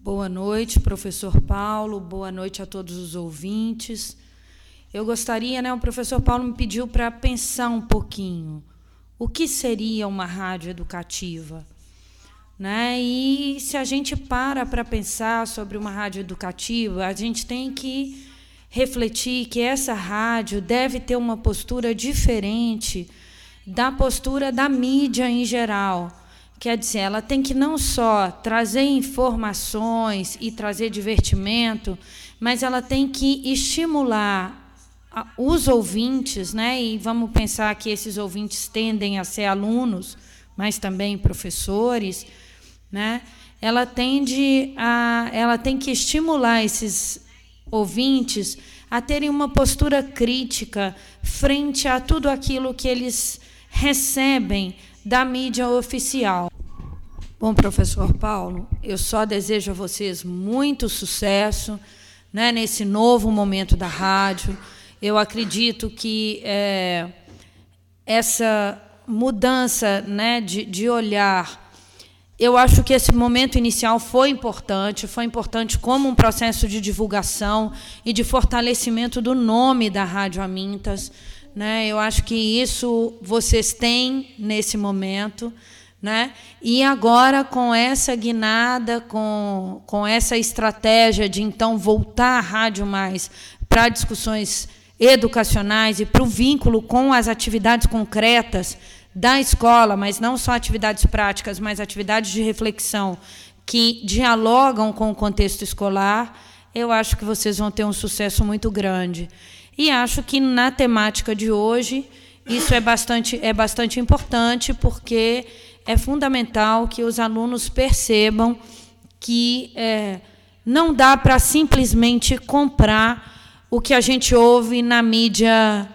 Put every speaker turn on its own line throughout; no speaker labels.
Boa noite, professor Paulo. Boa noite a todos os ouvintes. Eu gostaria, né, o professor Paulo me pediu para pensar um pouquinho. O que seria uma rádio educativa? Né? E se a gente para para pensar sobre uma rádio educativa, a gente tem que refletir que essa rádio deve ter uma postura diferente da postura da mídia em geral. Quer dizer, ela tem que não só trazer informações e trazer divertimento, mas ela tem que estimular os ouvintes, né? E vamos pensar que esses ouvintes tendem a ser alunos, mas também professores, né? Ela tende a, ela tem que estimular esses ouvintes a terem uma postura crítica frente a tudo aquilo que eles recebem da mídia oficial. Bom, professor Paulo, eu só desejo a vocês muito sucesso né, nesse novo momento da rádio. Eu acredito que é, essa mudança né, de, de olhar eu acho que esse momento inicial foi importante, foi importante como um processo de divulgação e de fortalecimento do nome da Rádio Amintas. Né? Eu acho que isso vocês têm nesse momento. Né? E agora, com essa guinada, com, com essa estratégia de então voltar a rádio mais para discussões educacionais e para o vínculo com as atividades concretas da escola, mas não só atividades práticas, mas atividades de reflexão que dialogam com o contexto escolar, eu acho que vocês vão ter um sucesso muito grande. E acho que na temática de hoje isso é bastante, é bastante importante, porque é fundamental que os alunos percebam que é, não dá para simplesmente comprar o que a gente ouve na mídia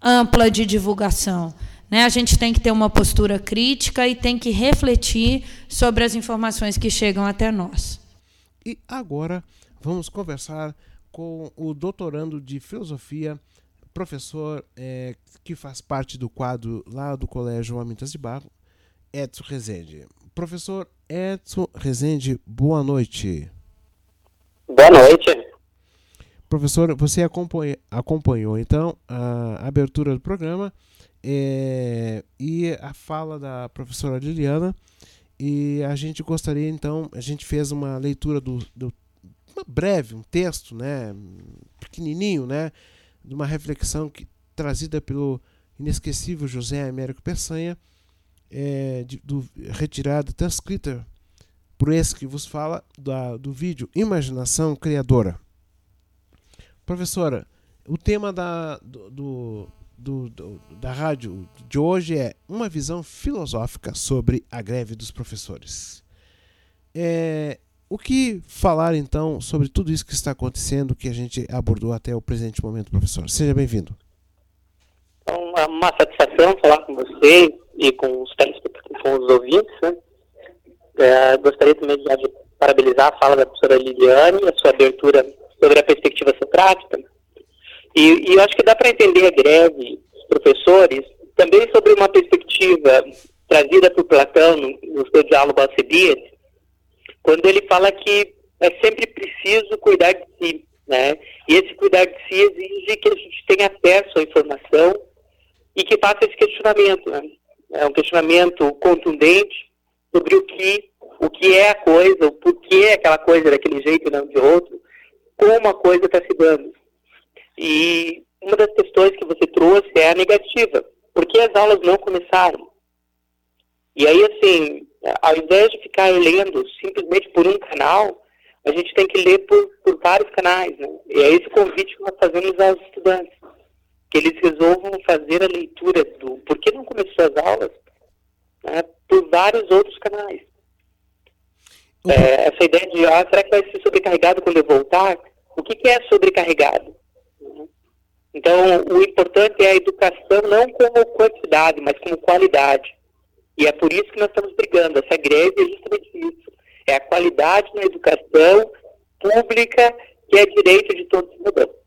ampla de divulgação. Né? A gente tem que ter uma postura crítica e tem que refletir sobre as informações que chegam até nós.
E agora vamos conversar com o doutorando de filosofia, professor é, que faz parte do quadro lá do Colégio Amintas de Barro, Edson Rezende. Professor Edson Rezende, boa noite.
Boa noite.
Professor, você acompanha, acompanhou então a abertura do programa é, e a fala da professora Liliana. E a gente gostaria então, a gente fez uma leitura do, do uma breve, um texto, né, pequenininho, né, de uma reflexão que, trazida pelo inesquecível José Américo Peçanha, é, de, do, retirada, transcrita por esse que vos fala da, do vídeo Imaginação Criadora. Professora, o tema da, do, do, do, da rádio de hoje é uma visão filosófica sobre a greve dos professores. É, o que falar então sobre tudo isso que está acontecendo, que a gente abordou até o presente momento, professor? Seja bem-vindo.
Uma satisfação falar com você e com os telespectadores, com os ouvintes. Né? É, gostaria também de, de parabenizar a fala da professora Liliane, a sua abertura sobre a perspectiva socrática. E, e eu acho que dá para entender a greve dos professores também sobre uma perspectiva trazida por Platão no, no seu diálogo Alcibiades, quando ele fala que é sempre preciso cuidar de si, né? E esse cuidar de si exige que a gente tenha acesso à informação e que faça esse questionamento, né? É um questionamento contundente sobre o que, o que é a coisa, o porquê aquela coisa daquele jeito e não de outro, como a coisa está se dando. E uma das questões que você trouxe é a negativa. Por que as aulas não começaram? E aí, assim, ao invés de ficar lendo simplesmente por um canal, a gente tem que ler por, por vários canais, né? E é esse convite que nós fazemos aos estudantes, que eles resolvam fazer a leitura do por que não começou as aulas né, por vários outros canais. Uhum. É, essa ideia de, ah, será que vai ser sobrecarregado quando eu voltar? O que, que é sobrecarregado? Uhum. Então, o importante é a educação não como quantidade, mas como qualidade. E é por isso que nós estamos brigando. Essa greve é justamente isso. É a qualidade na educação pública que é direito de todos os cidadãos.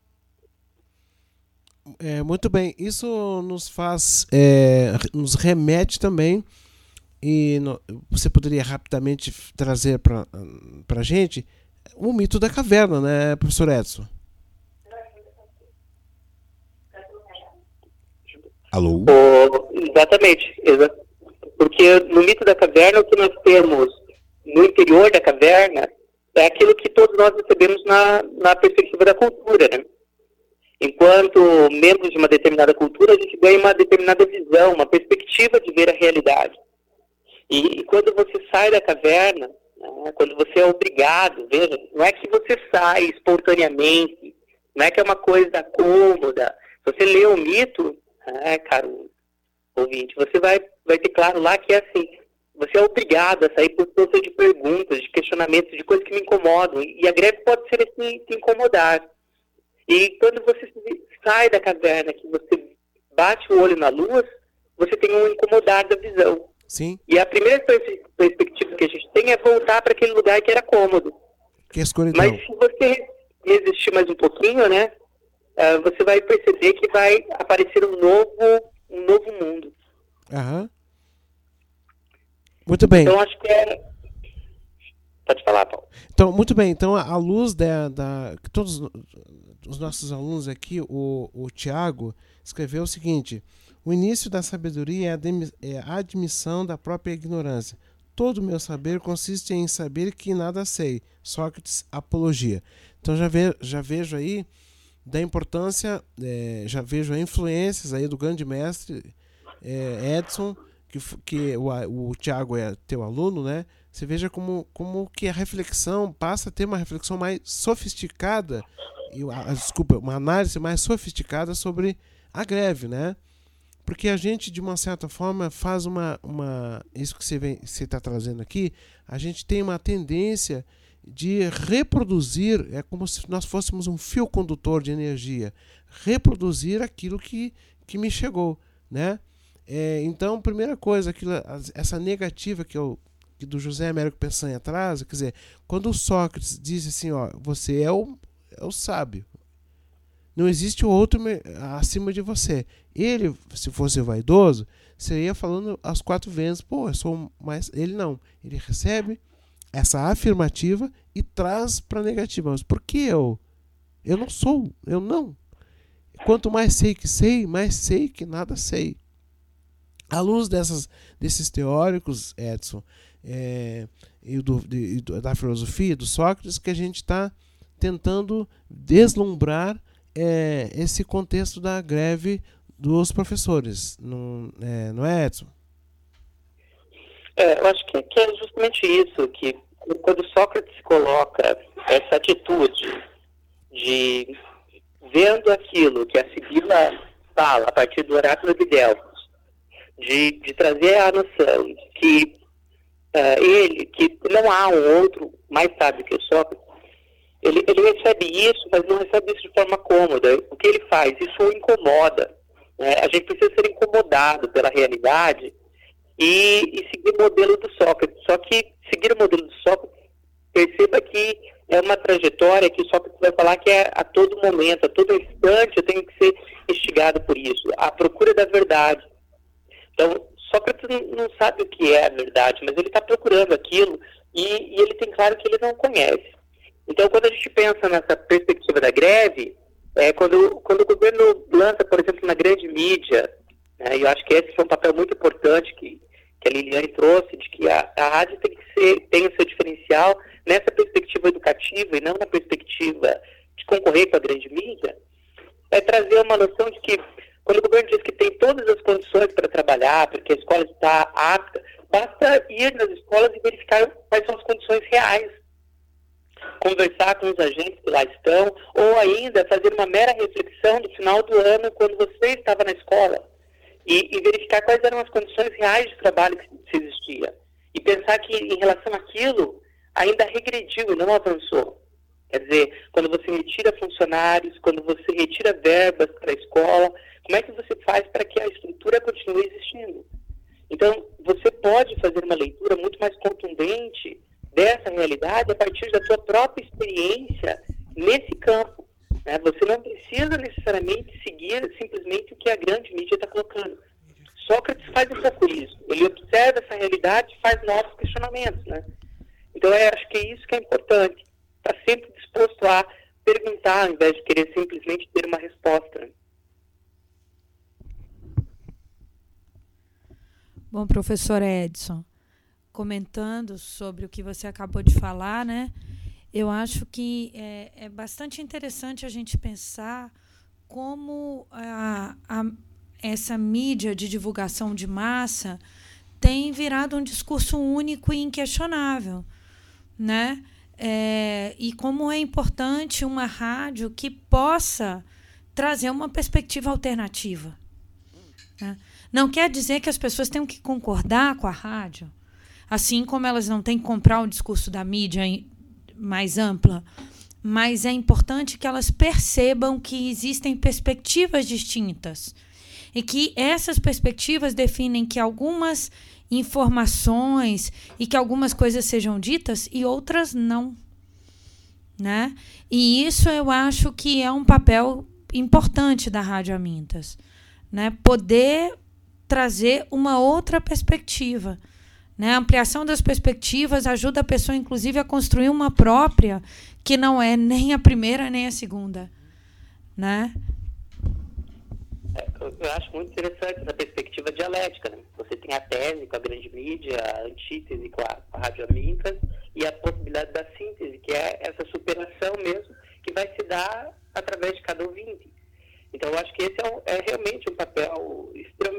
É, muito bem, isso nos faz, é, nos remete também, e no, você poderia rapidamente trazer para para gente o mito da caverna, né, professor Edson?
Alô? Oh, exatamente, exa porque no mito da caverna o que nós temos no interior da caverna é aquilo que todos nós recebemos na, na perspectiva da cultura, né? Enquanto membros de uma determinada cultura, a gente ganha uma determinada visão, uma perspectiva de ver a realidade. E, e quando você sai da caverna, né, quando você é obrigado, veja, não é que você sai espontaneamente, não é que é uma coisa cômoda. Se você lê o mito, né, caro ouvinte, você vai, vai ter claro lá que é assim, você é obrigado a sair por conta de perguntas, de questionamentos, de coisas que me incomodam. E a greve pode ser assim, te incomodar. E quando você sai da caverna, que você bate o olho na luz, você tem um incomodar da visão.
Sim.
E a primeira perspectiva que a gente tem é voltar para aquele lugar que era cômodo.
Que é escuridão.
Mas se você resistir mais um pouquinho, né, uh, você vai perceber que vai aparecer um novo, um novo mundo.
Aham. Muito bem.
Então acho que é Pode falar, Paulo.
Então, muito bem. Então, à luz da, da todos os nossos alunos aqui, o, o Tiago escreveu o seguinte: o início da sabedoria é a, é a admissão da própria ignorância. Todo o meu saber consiste em saber que nada sei. Sócrates, apologia. Então já, ve, já vejo aí da importância, é, já vejo influências aí do grande mestre é, Edson, que, que o, o Tiago é teu aluno, né? Você veja como, como que a reflexão passa a ter uma reflexão mais sofisticada a, desculpa, uma análise mais sofisticada sobre a greve, né? Porque a gente, de uma certa forma, faz uma. uma isso que você está trazendo aqui, a gente tem uma tendência de reproduzir, é como se nós fôssemos um fio condutor de energia, reproduzir aquilo que, que me chegou, né? É, então, primeira coisa, aquilo, essa negativa que eu do José Américo Peçanha traz, quer dizer, quando o Sócrates diz assim, ó, você é o, é o sábio. Não existe outro acima de você. Ele, se fosse vaidoso, seria falando as quatro vezes, pô, eu sou mais. Ele não. Ele recebe essa afirmativa e traz para negativa. Mas por que eu? Eu não sou. Eu não. Quanto mais sei que sei, mais sei que nada sei. À luz dessas, desses teóricos, Edson, é, e, do, de, da filosofia, do Sócrates, que a gente está tentando deslumbrar é, esse contexto da greve dos professores, não é, não é Edson?
É, eu acho que, que, é justamente isso, que quando Sócrates coloca essa atitude de vendo aquilo que a Sibila fala a partir do oráculo de Delfos, de, de trazer a noção que uh, ele, que não há um outro mais sábio que Sócrates, ele, ele recebe isso, mas não recebe isso de forma cômoda. O que ele faz? Isso o incomoda. Né? A gente precisa ser incomodado pela realidade e, e seguir o modelo do Sócrates. Só que seguir o modelo do Sócrates, perceba que é uma trajetória que o Sócrates vai falar que é a todo momento, a todo instante eu tenho que ser instigado por isso. A procura da verdade. Então, Sócrates não sabe o que é a verdade, mas ele está procurando aquilo e, e ele tem claro que ele não conhece. Então, quando a gente pensa nessa perspectiva da greve, é, quando, quando o governo lança, por exemplo, na grande mídia, né, e eu acho que esse foi um papel muito importante que, que a Liliane trouxe, de que a, a rádio tem que ser, tem o seu diferencial nessa perspectiva educativa e não na perspectiva de concorrer com a grande mídia, é trazer uma noção de que quando o governo diz que tem todas as condições para trabalhar, porque a escola está apta, basta ir nas escolas e verificar quais são as condições reais conversar com os agentes que lá estão, ou ainda fazer uma mera reflexão do final do ano, quando você estava na escola, e, e verificar quais eram as condições reais de trabalho que se existia. E pensar que, em relação àquilo, ainda regrediu não avançou. Quer dizer, quando você retira funcionários, quando você retira verbas para a escola, como é que você faz para que a estrutura continue existindo? Então, você pode fazer uma leitura muito mais contundente dessa realidade a partir da sua própria experiência nesse campo. Né? Você não precisa necessariamente seguir simplesmente o que a grande mídia está colocando. Sócrates faz um pouco isso. Ele observa essa realidade e faz novos questionamentos. Né? Então, eu acho que é isso que é importante. Está sempre disposto a perguntar, ao invés de querer simplesmente ter uma resposta.
Bom, professor Edson, comentando sobre o que você acabou de falar, né? Eu acho que é, é bastante interessante a gente pensar como a, a, essa mídia de divulgação de massa tem virado um discurso único e inquestionável, né? É, e como é importante uma rádio que possa trazer uma perspectiva alternativa. Né? Não quer dizer que as pessoas tenham que concordar com a rádio, assim como elas não têm que comprar o discurso da mídia mais ampla, mas é importante que elas percebam que existem perspectivas distintas e que essas perspectivas definem que algumas informações e que algumas coisas sejam ditas e outras não. Né? E isso eu acho que é um papel importante da Rádio Amintas. Né? Poder trazer uma outra perspectiva. Né? A ampliação das perspectivas ajuda a pessoa, inclusive, a construir uma própria, que não é nem a primeira nem a segunda. Né?
É, eu acho muito interessante essa perspectiva dialética. Né? Você tem a tese com a grande mídia, a antítese com a, a rádio Amintas e a possibilidade da síntese, que é essa superação mesmo, que vai se dar através de cada ouvinte. Então, eu acho que esse é, é realmente um papel extremamente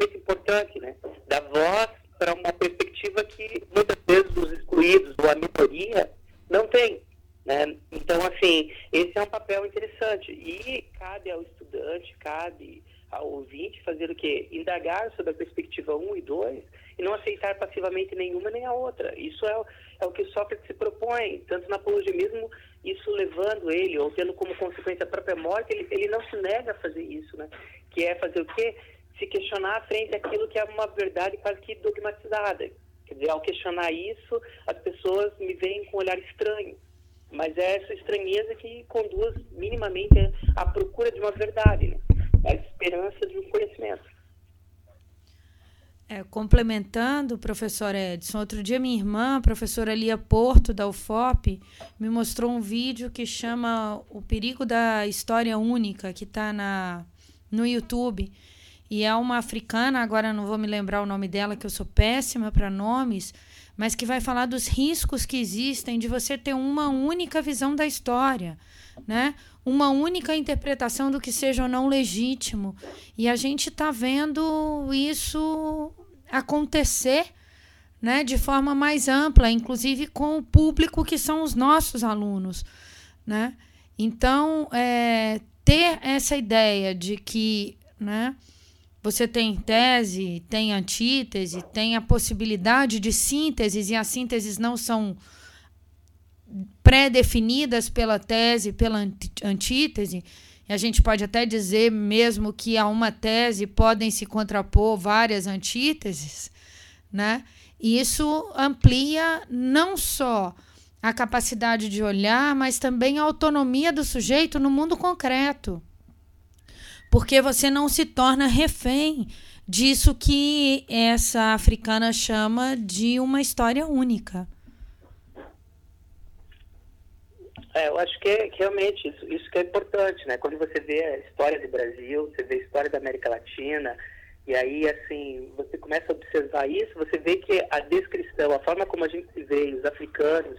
importante, né? Da voz para uma perspectiva que muitas vezes os excluídos ou a minoria não tem. Né? Então, assim, esse é um papel interessante. E cabe ao estudante, cabe ao ouvinte fazer o quê? Indagar sobre a perspectiva 1 e 2 e não aceitar passivamente nenhuma nem a outra. Isso é, é o que Sócrates se propõe, tanto na apologemismo, isso levando ele, ou tendo como consequência a própria morte, ele, ele não se nega a fazer isso, né? Que é fazer o quê? Se questionar frente àquilo que é uma verdade quase que dogmatizada. Quer dizer, ao questionar isso, as pessoas me veem com um olhar estranho. Mas é essa estranheza que conduz minimamente à procura de uma verdade, né? a esperança de um conhecimento.
É, complementando, professor Edson, outro dia minha irmã, professora Lia Porto, da UFOP, me mostrou um vídeo que chama O Perigo da História Única, que está no YouTube. E é uma africana, agora não vou me lembrar o nome dela, que eu sou péssima para nomes, mas que vai falar dos riscos que existem de você ter uma única visão da história, né? uma única interpretação do que seja ou não legítimo. E a gente está vendo isso acontecer né, de forma mais ampla, inclusive com o público que são os nossos alunos. Né? Então, é, ter essa ideia de que né, você tem tese, tem antítese, tem a possibilidade de sínteses, e as sínteses não são pré-definidas pela tese, pela antítese. E a gente pode até dizer mesmo que a uma tese podem se contrapor várias antíteses, né? E isso amplia não só a capacidade de olhar, mas também a autonomia do sujeito no mundo concreto. Porque você não se torna refém disso que essa africana chama de uma história única.
É, eu acho que, é, que realmente isso, isso que é importante, né? Quando você vê a história do Brasil, você vê a história da América Latina, e aí, assim, você começa a observar isso, você vê que a descrição, a forma como a gente se vê, os africanos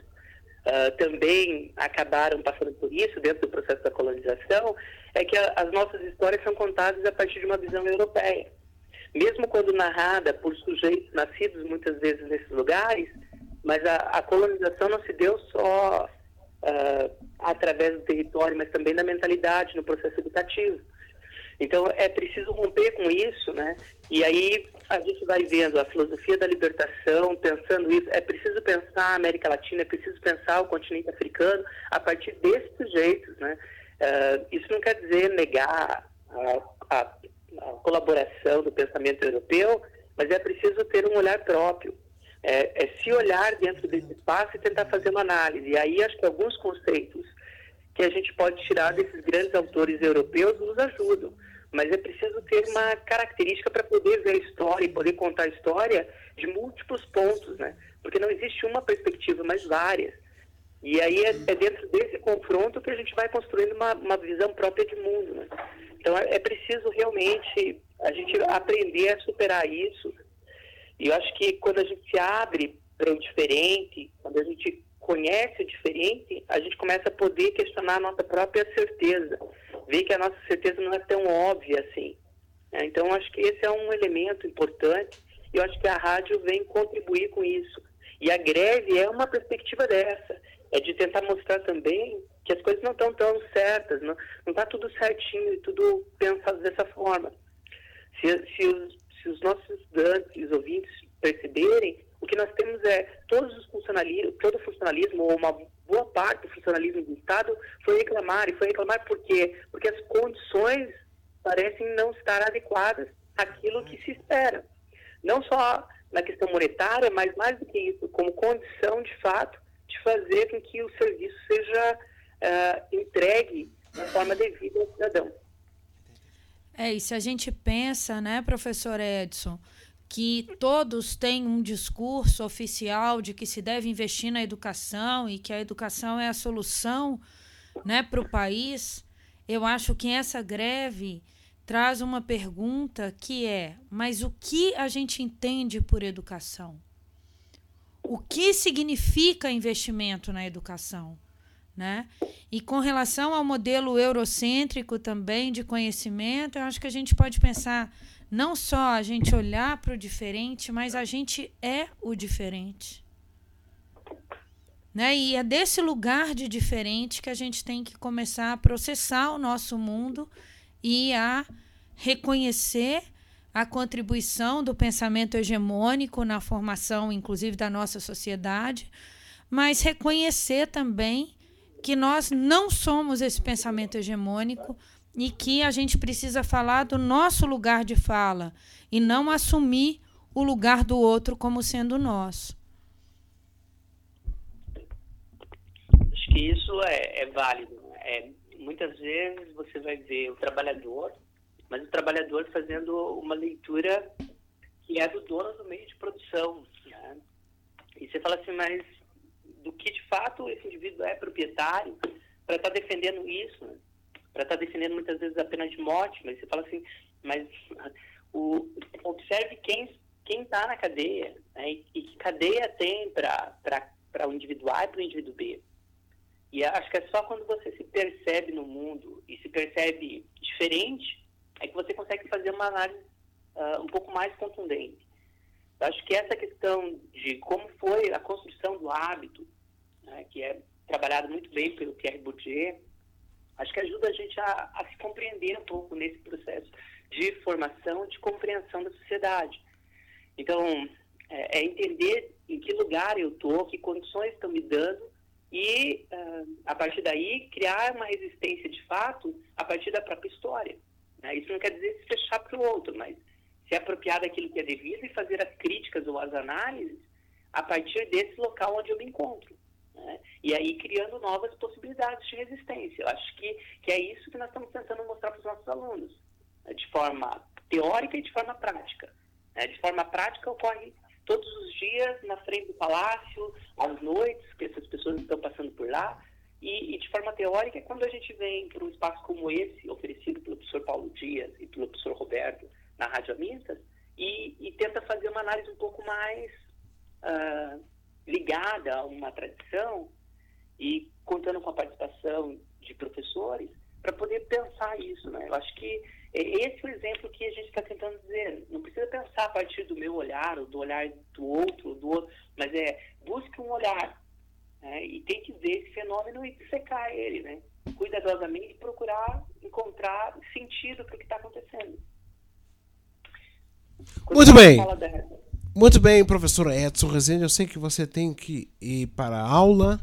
uh, também acabaram passando por isso dentro do processo da colonização, é que a, as nossas histórias são contadas a partir de uma visão europeia. Mesmo quando narrada por sujeitos nascidos muitas vezes nesses lugares, mas a, a colonização não se deu só uh, através do território, mas também da mentalidade no processo educativo. Então é preciso romper com isso, né? E aí a gente vai vendo a filosofia da libertação, pensando isso. É preciso pensar a América Latina, é preciso pensar o continente africano a partir desses sujeitos, né? Uh, isso não quer dizer negar a, a, a colaboração do pensamento europeu, mas é preciso ter um olhar próprio é, é, se olhar dentro desse espaço e tentar fazer uma análise. E aí acho que alguns conceitos que a gente pode tirar desses grandes autores europeus nos ajudam. Mas é preciso ter uma característica para poder ver a história e poder contar a história de múltiplos pontos, né? Porque não existe uma perspectiva, mas várias. E aí é, é, dentro desse confronto que a gente vai construindo uma, uma visão própria de mundo. Né? Então é, é preciso realmente a gente aprender a superar isso. E eu acho que quando a gente se abre para o diferente, quando a gente conhece o diferente, a gente começa a poder questionar a nossa própria certeza, ver que a nossa certeza não é tão óbvia assim. É, então, acho que esse é um elemento importante e eu acho que a rádio vem contribuir com isso. E a greve é uma perspectiva dessa, é de tentar mostrar também que as coisas não estão tão certas, não está tudo certinho e tudo pensado dessa forma. Se, se, os, se os nossos estudantes, ouvintes perceberem, o que nós temos é todos os funcionalismo, todo funcionalismo, ou uma boa parte do funcionalismo do Estado, foi reclamar. E foi reclamar por quê? Porque as condições parecem não estar adequadas àquilo que se espera. Não só na questão monetária, mas mais do que isso, como condição de fato de fazer com que o serviço seja uh, entregue da forma devida ao cidadão.
É, e se a gente pensa, né, professor Edson, que todos têm um discurso oficial de que se deve investir na educação e que a educação é a solução né, para o país, eu acho que essa greve traz uma pergunta que é: mas o que a gente entende por educação? O que significa investimento na educação? Né? E com relação ao modelo eurocêntrico também de conhecimento, eu acho que a gente pode pensar não só a gente olhar para o diferente, mas a gente é o diferente. Né? E é desse lugar de diferente que a gente tem que começar a processar o nosso mundo e a reconhecer a contribuição do pensamento hegemônico na formação, inclusive, da nossa sociedade, mas reconhecer também que nós não somos esse pensamento hegemônico e que a gente precisa falar do nosso lugar de fala e não assumir o lugar do outro como sendo nosso.
Acho que isso é, é válido. É, muitas vezes você vai ver o trabalhador, mas o trabalhador fazendo uma leitura que é do dono do meio de produção. Né? E você fala assim, mas do que de fato esse indivíduo é proprietário para estar tá defendendo isso, né? Para estar tá defendendo muitas vezes a pena de morte, mas você fala assim, mas o, observe quem quem está na cadeia né? e, e, que cadeia tem para o indivíduo A e para o indivíduo B. E acho que é só quando você se percebe no mundo e se percebe diferente é que você consegue fazer uma análise uh, um pouco mais contundente. Eu acho que essa questão de como foi a construção do hábito, né, que é trabalhado muito bem pelo Pierre Bourdieu, acho que ajuda a gente a, a se compreender um pouco nesse processo de formação, de compreensão da sociedade. Então, é, é entender em que lugar eu estou, que condições estão me dando e, uh, a partir daí, criar uma resistência de fato a partir da própria história. Né? Isso não quer dizer se fechar para o outro, mas se apropriar daquilo que é devido e fazer as críticas ou as análises a partir desse local onde eu me encontro. Né? E aí criando novas possibilidades de resistência. Eu acho que, que é isso que nós estamos tentando mostrar para os nossos alunos, né? de forma teórica e de forma prática. Né? De forma prática ocorre todos os dias na frente do palácio, às noites, que essas pessoas estão passando por lá. E, e de forma teórica, quando a gente vem para um espaço como esse, oferecido pelo professor Paulo Dias e pelo professor Roberto na Rádio Amistas, e, e tenta fazer uma análise um pouco mais uh, ligada a uma tradição e contando com a participação de professores para poder pensar isso, né? Eu acho que esse é o exemplo que a gente está tentando dizer. Não precisa pensar a partir do meu olhar, ou do olhar do outro, do outro, mas é busque um olhar né? e tem que ver esse fenômeno e dissecar ele, né? Cuidadosamente procurar encontrar sentido para o que está acontecendo.
Quando Muito bem. Muito bem, professor Edson Rezende. Eu sei que você tem que ir para a aula.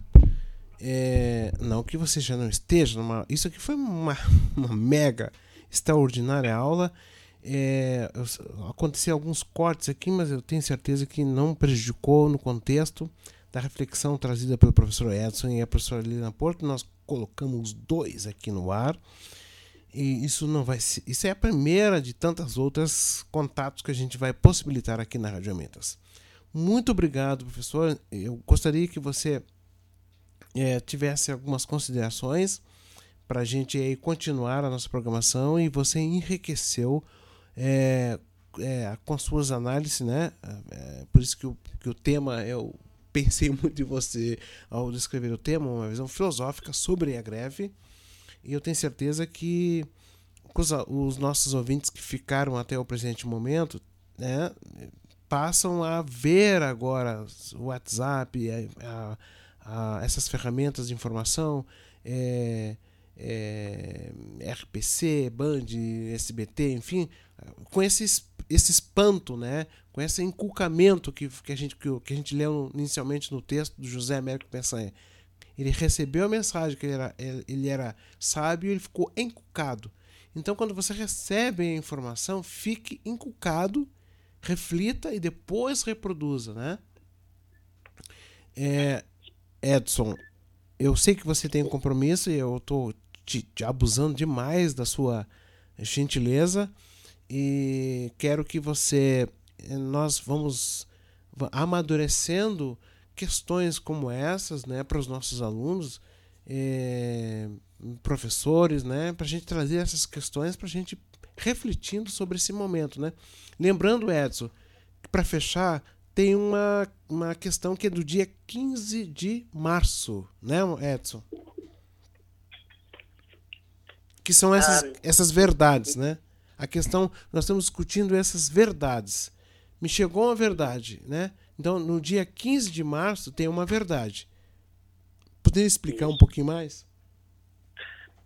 É, não que você já não esteja numa. Isso aqui foi uma, uma mega extraordinária aula. É, aconteceram alguns cortes aqui, mas eu tenho certeza que não prejudicou no contexto da reflexão trazida pelo professor Edson e a professora Liliana Porto. Nós colocamos os dois aqui no ar. E isso não vai ser, isso é a primeira de tantas outras contatos que a gente vai possibilitar aqui na Rádio Mentas. Muito obrigado, professor. Eu gostaria que você é, tivesse algumas considerações para a gente aí continuar a nossa programação e você enriqueceu é, é, com as suas análises, né? É, por isso que o, que o tema eu pensei muito em você ao descrever o tema, uma visão filosófica sobre a greve. E eu tenho certeza que os, os nossos ouvintes que ficaram até o presente momento, né, passam a ver agora o WhatsApp, a, a, a essas ferramentas de informação, é, é, RPC, Band, SBT, enfim, com esse, esse espanto, né, com esse inculcamento que, que, a gente, que, que a gente leu inicialmente no texto do José Américo Pensanha. Ele recebeu a mensagem que ele era, ele era sábio ele ficou encucado. Então, quando você recebe a informação, fique encucado, reflita e depois reproduza, né? É, Edson, eu sei que você tem um compromisso e eu estou te, te abusando demais da sua gentileza e quero que você nós vamos amadurecendo questões como essas né, para os nossos alunos, é, professores, né, para a gente trazer essas questões para a gente refletindo sobre esse momento. Né? Lembrando, Edson, para fechar, tem uma, uma questão que é do dia 15 de março, né, Edson? Que são essas, essas verdades, né? A questão, nós estamos discutindo essas verdades. Me chegou uma verdade, né? Então, no dia 15 de março tem uma verdade. Poderia explicar Isso. um pouquinho mais?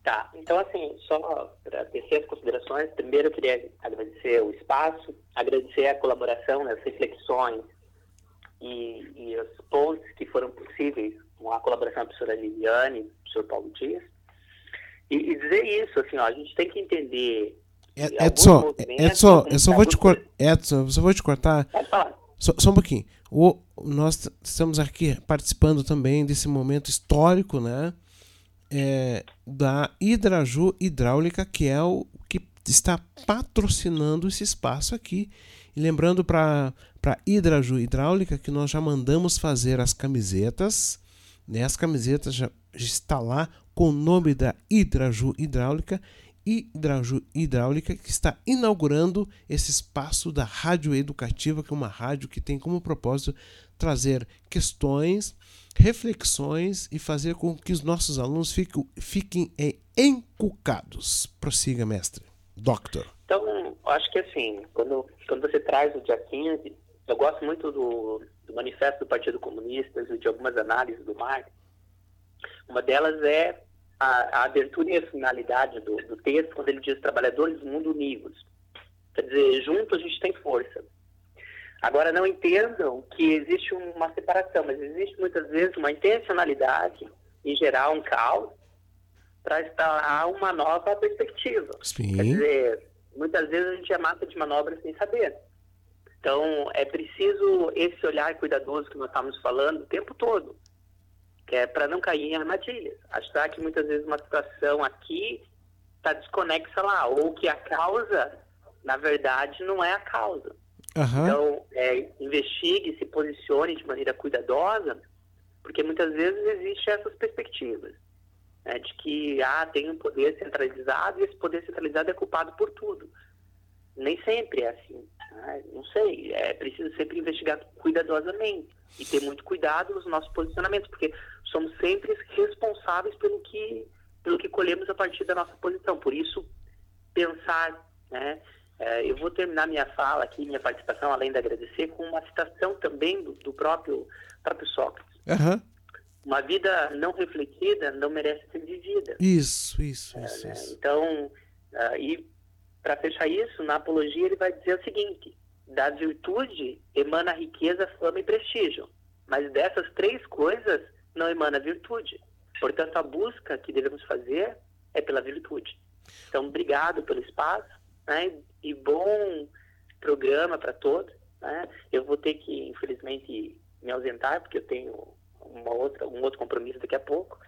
Tá, então assim, só para tecer as considerações, primeiro eu queria agradecer o espaço, agradecer a colaboração, as reflexões e, e os pontos que foram possíveis com a colaboração da professora Liliane, do professor Paulo Dias, e, e dizer isso, assim, ó, a gente tem que entender
Edson, Edson, eu só vou te cortar. Edson, eu só vou te cortar. Só, só, um pouquinho. O, nós estamos aqui participando também desse momento histórico, né? É, da Hidraju Hidráulica, que é o que está patrocinando esse espaço aqui. E lembrando para a Hidraju Hidráulica que nós já mandamos fazer as camisetas. Né? As camisetas já, já está lá com o nome da Hidraju Hidráulica Hidráulica, que está inaugurando esse espaço da Rádio Educativa, que é uma rádio que tem como propósito trazer questões, reflexões e fazer com que os nossos alunos fiquem, fiquem encucados. Prossiga, mestre. Doctor.
Então, acho que assim, quando, quando você traz o dia 15, eu gosto muito do, do manifesto do Partido Comunista e de algumas análises do Marx. Uma delas é a, a abertura e a finalidade do, do texto quando ele diz trabalhadores do mundo unidos. Quer dizer, juntos a gente tem força. Agora, não entendam que existe uma separação, mas existe muitas vezes uma intencionalidade em gerar um caos para instalar uma nova perspectiva.
Sim.
Quer dizer, muitas vezes a gente é mata de manobra sem saber. Então, é preciso esse olhar cuidadoso que nós estamos falando o tempo todo é para não cair em armadilhas. Achar que muitas vezes uma situação aqui está desconexa lá, ou que a causa, na verdade, não é a causa.
Uhum.
Então, é, investigue, se posicione de maneira cuidadosa, porque muitas vezes existe essas perspectivas. Né, de que ah, tem um poder centralizado e esse poder centralizado é culpado por tudo. Nem sempre é assim. Né? Não sei, é preciso sempre investigar cuidadosamente e ter muito cuidado nos nossos posicionamentos, porque somos sempre responsáveis pelo que, pelo que colhemos a partir da nossa posição. Por isso, pensar, né? É, eu vou terminar minha fala aqui, minha participação, além de agradecer, com uma citação também do, do próprio, próprio Sócrates.
Uhum.
Uma vida não refletida não merece ser vivida.
Isso, isso,
é,
isso,
né?
isso.
Então, uh, e para fechar isso, na apologia ele vai dizer o seguinte: da virtude emana riqueza, fama e prestígio. Mas dessas três coisas, não emana virtude. Portanto, a busca que devemos fazer é pela virtude. Então, obrigado pelo espaço né, e bom programa para todos. Né? Eu vou ter que, infelizmente, me ausentar, porque eu tenho uma outra, um outro compromisso daqui a pouco.